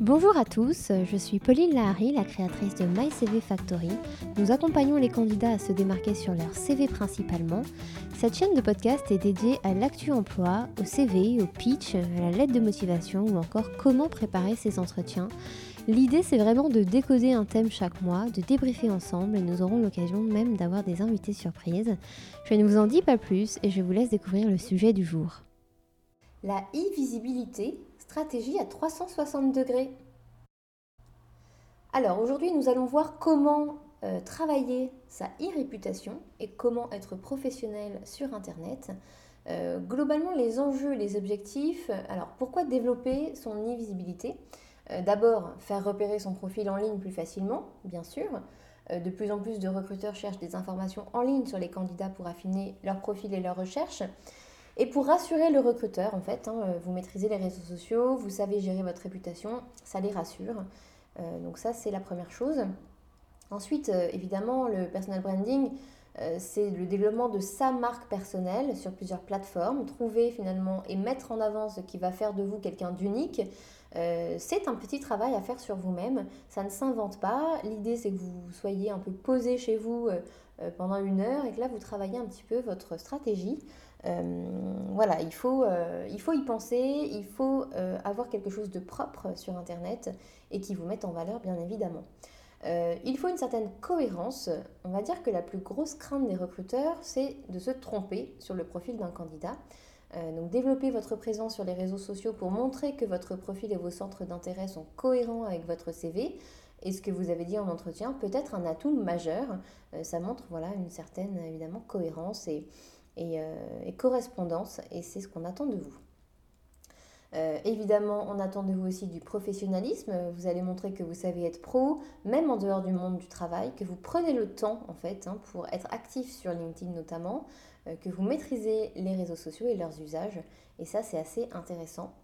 Bonjour à tous, je suis Pauline Lahari, la créatrice de My CV Factory. Nous accompagnons les candidats à se démarquer sur leur CV principalement. Cette chaîne de podcast est dédiée à l'actu emploi, au CV, au pitch, à la lettre de motivation ou encore comment préparer ses entretiens. L'idée c'est vraiment de décoder un thème chaque mois, de débriefer ensemble et nous aurons l'occasion même d'avoir des invités surprises. Je ne vous en dis pas plus et je vous laisse découvrir le sujet du jour. La e-visibilité stratégie à 360 degrés. Alors aujourd'hui, nous allons voir comment euh, travailler sa e-réputation et comment être professionnel sur Internet. Euh, globalement, les enjeux, les objectifs. Alors pourquoi développer son e-visibilité? euh, D'abord, faire repérer son profil en ligne plus facilement, bien sûr. de plus en plus de recruteurs cherchent des informations en ligne sur les candidats pour affiner leur profil et leur recherche. Et pour rassurer le recruteur, en fait, hein, vous maîtrisez les réseaux sociaux, vous savez gérer votre réputation, ça les rassure. Euh, donc ça, c'est la première chose. Ensuite, euh, évidemment, le personal branding, euh, c'est le développement de sa marque personnelle sur plusieurs plateformes, trouver finalement et mettre en avant ce qui va faire de vous quelqu'un d'unique. c'est un petit travail à faire sur vous-même, ça ne s'invente pas. L'idée c'est que vous soyez un peu posé chez vous pendant une heure et que là vous travaillez un petit peu votre stratégie. voilà, il faut, il faut y penser, il faut avoir quelque chose de propre sur Internet et qui vous mette en valeur bien évidemment. Euh, il faut une certaine cohérence. On va dire que la plus grosse crainte des recruteurs, c'est de se tromper sur le profil d'un candidat. Euh, donc développer votre présence sur les réseaux sociaux pour montrer que votre profil et vos centres d'intérêt sont cohérents avec votre CV et ce que vous avez dit en entretien peut être un atout majeur. Euh, ça montre voilà, une certaine évidemment cohérence et correspondance et c'est ce qu'on attend de vous. Euh, évidemment, on attend de vous aussi du professionnalisme. Vous allez montrer que vous savez être pro, même en dehors du monde du travail, que vous prenez le temps en fait hein, pour être actif sur LinkedIn notamment, euh, que vous maîtrisez les réseaux sociaux et leurs usages. Et ça, c'est assez intéressant.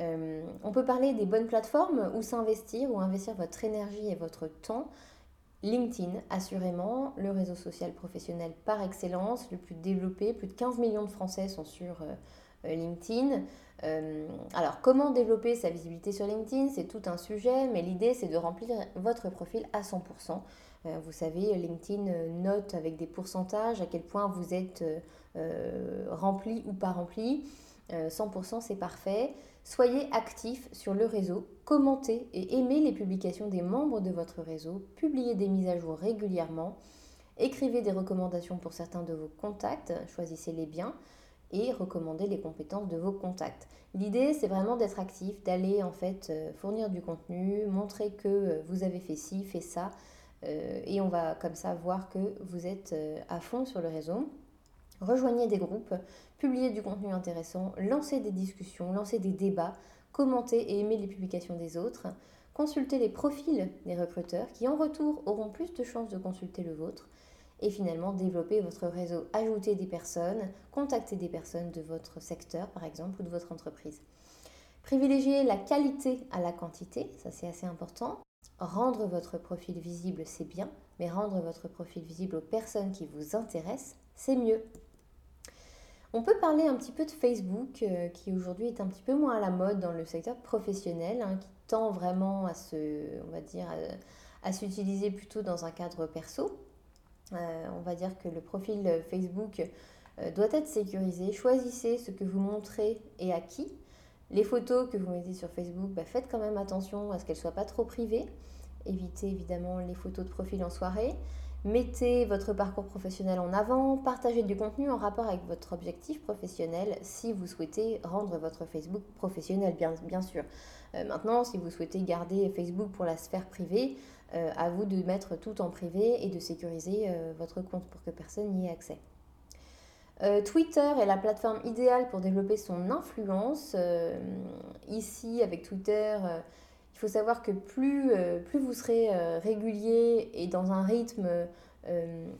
Euh, on peut parler des bonnes plateformes où s'investir, ou investir votre énergie et votre temps. LinkedIn, assurément, le réseau social professionnel par excellence, le plus développé. Plus de 15 millions de Français sont sur LinkedIn. Euh, alors, comment développer sa visibilité sur LinkedIn? C'est tout un sujet, mais l'idée, c'est de remplir votre profil à 100%. Euh, vous savez, LinkedIn euh, note avec des pourcentages à quel point vous êtes rempli ou pas rempli. 100% c'est parfait. Soyez actif sur le réseau, commentez et aimez les publications des membres de votre réseau, publiez des mises à jour régulièrement, écrivez des recommandations pour certains de vos contacts, choisissez les biens et recommander les compétences de vos contacts. L'idée, c'est vraiment d'être actif, d'aller en fait euh, fournir du contenu, montrer que euh, vous avez fait ci, fait ça, euh, et on va comme ça voir que vous êtes à fond sur le réseau. Rejoignez des groupes, publiez du contenu intéressant, lancez des discussions, lancez des débats, commentez et aimez les publications des autres, consultez les profils des recruteurs qui en retour auront plus de chances de consulter le vôtre et finalement développer votre réseau, ajouter des personnes, contacter des personnes de votre secteur par exemple ou de votre entreprise. Privilégier la qualité à la quantité, ça c'est assez important. Rendre votre profil visible, c'est bien, mais rendre votre profil visible aux personnes qui vous intéressent, c'est mieux. On peut parler un petit peu de Facebook, euh, qui aujourd'hui est un petit peu moins à la mode dans le secteur professionnel, hein, qui tend vraiment à se, on va dire, à s'utiliser plutôt dans un cadre perso. Euh, on va dire que le profil Facebook euh, doit être sécurisé. Choisissez ce que vous montrez et à qui. Les photos que vous mettez sur Facebook, bah, faites quand même attention à ce qu'elles ne soient pas trop privées. Évitez évidemment les photos de profil en soirée. Mettez votre parcours professionnel en avant, partagez du contenu en rapport avec votre objectif professionnel si vous souhaitez rendre votre Facebook professionnel, bien, sûr. Euh, maintenant, si vous souhaitez garder Facebook pour la sphère privée, euh, à vous de mettre tout en privé et de sécuriser euh, votre compte pour que personne n'y ait accès. Twitter est la plateforme idéale pour développer son influence. ici, avec Twitter, il faut savoir que plus, plus vous serez régulier et dans un rythme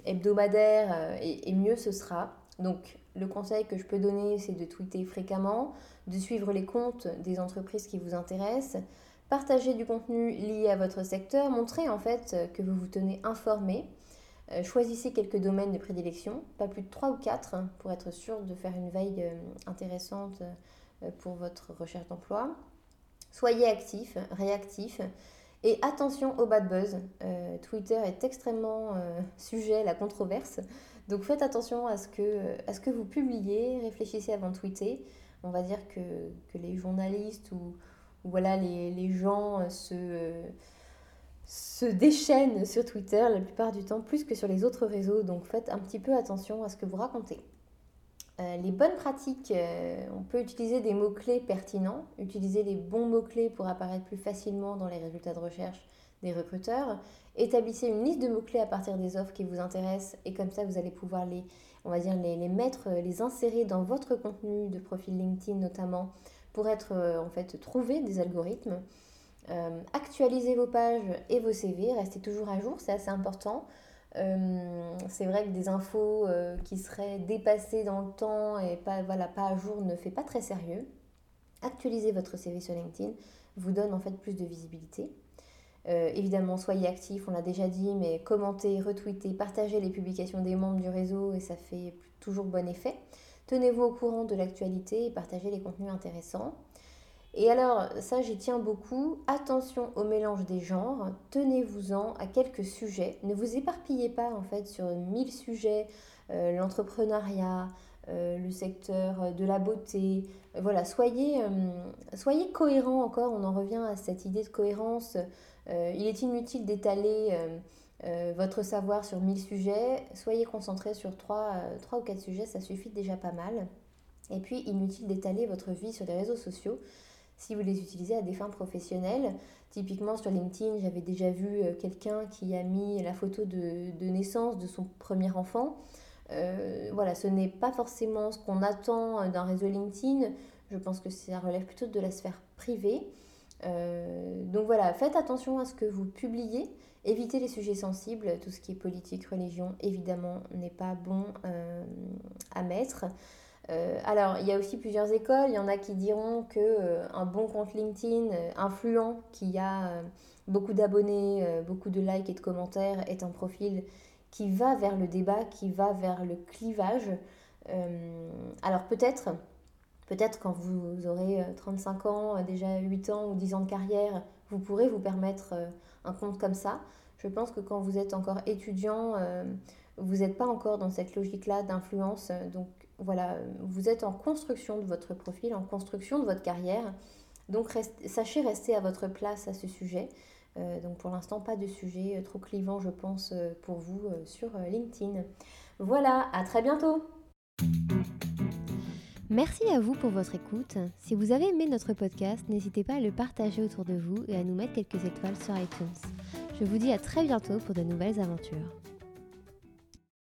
hebdomadaire, et, mieux ce sera. Donc, le conseil que je peux donner, c'est de tweeter fréquemment, de suivre les comptes des entreprises qui vous intéressent, partager du contenu lié à votre secteur, montrer en fait que vous vous tenez informé. choisissez quelques domaines de prédilection, pas plus de 3 ou 4, pour être sûr de faire une veille intéressante pour votre recherche d'emploi. Soyez actif, réactif. Et attention au bad buzz. Twitter est extrêmement sujet à la controverse. Donc faites attention à ce que, vous publiez, réfléchissez avant de tweeter. On va dire que, les journalistes ou, voilà, les, gens se, se déchaînent sur Twitter la plupart du temps, plus que sur les autres réseaux. Donc faites un petit peu attention à ce que vous racontez. Euh, les bonnes pratiques, euh, on peut utiliser des mots-clés pertinents, utiliser les bons mots-clés pour apparaître plus facilement dans les résultats de recherche des recruteurs. Établissez une liste de mots-clés à partir des offres qui vous intéressent et comme ça vous allez pouvoir les, va dire, les, mettre, les insérer dans votre contenu de profil LinkedIn notamment pour être euh, en fait trouvé des algorithmes. Euh, actualisez vos pages et vos CV, restez toujours à jour, c'est assez important. Euh, c'est vrai que des infos qui seraient dépassées dans le temps et pas, voilà, pas à jour ne fait pas très sérieux. Actualisez votre CV sur LinkedIn vous donne en fait plus de visibilité. Euh, évidemment, soyez actifs, on l'a déjà dit, mais commentez, retweetez, partagez les publications des membres du réseau et ça fait toujours bon effet. Tenez-vous au courant de l'actualité et partagez les contenus intéressants. Et alors, ça j'y tiens beaucoup, attention au mélange des genres, tenez-vous-en à quelques sujets, ne vous éparpillez pas en fait sur mille sujets, euh, l'entrepreneuriat, euh, le secteur de la beauté, voilà, soyez, soyez cohérents encore, on en revient à cette idée de cohérence. Euh, il est inutile d'étaler euh, euh, votre savoir sur 1000 sujets. Soyez concentré sur 3, 3 ou 4 sujets, ça suffit déjà pas mal. Et puis, inutile d'étaler votre vie sur les réseaux sociaux si vous les utilisez à des fins professionnelles. Typiquement sur LinkedIn, j'avais déjà vu quelqu'un qui a mis la photo de, naissance de son premier enfant. voilà, ce n'est pas forcément ce qu'on attend d'un réseau LinkedIn. Je pense que ça relève plutôt de la sphère privée. Euh, donc voilà, faites attention à ce que vous publiez, évitez les sujets sensibles, tout ce qui est politique, religion, évidemment, n'est pas bon euh, à mettre. Euh, alors, il y a aussi plusieurs écoles. Il y en a qui diront que un bon compte LinkedIn influent, qui a beaucoup d'abonnés, beaucoup de likes et de commentaires, est un profil qui va vers le débat, qui va vers le clivage. alors peut-être Peut-être quand vous aurez 35 euh, ans, euh, déjà 8 ans ou 10 ans de carrière, vous pourrez vous permettre euh, un compte comme ça. Je pense que quand vous êtes encore étudiant, vous n'êtes pas encore dans cette logique-là d'influence. Voilà, vous êtes en construction de votre profil, en construction de votre carrière. Donc sachez rester à votre place à ce sujet. donc pour l'instant, pas de sujet trop clivant, je pense, pour vous sur LinkedIn. Voilà, à très bientôt Merci à vous pour votre écoute. Si vous avez aimé notre podcast, n'hésitez pas à le partager autour de vous et à nous mettre quelques étoiles sur iTunes. Je vous dis à très bientôt pour de nouvelles aventures.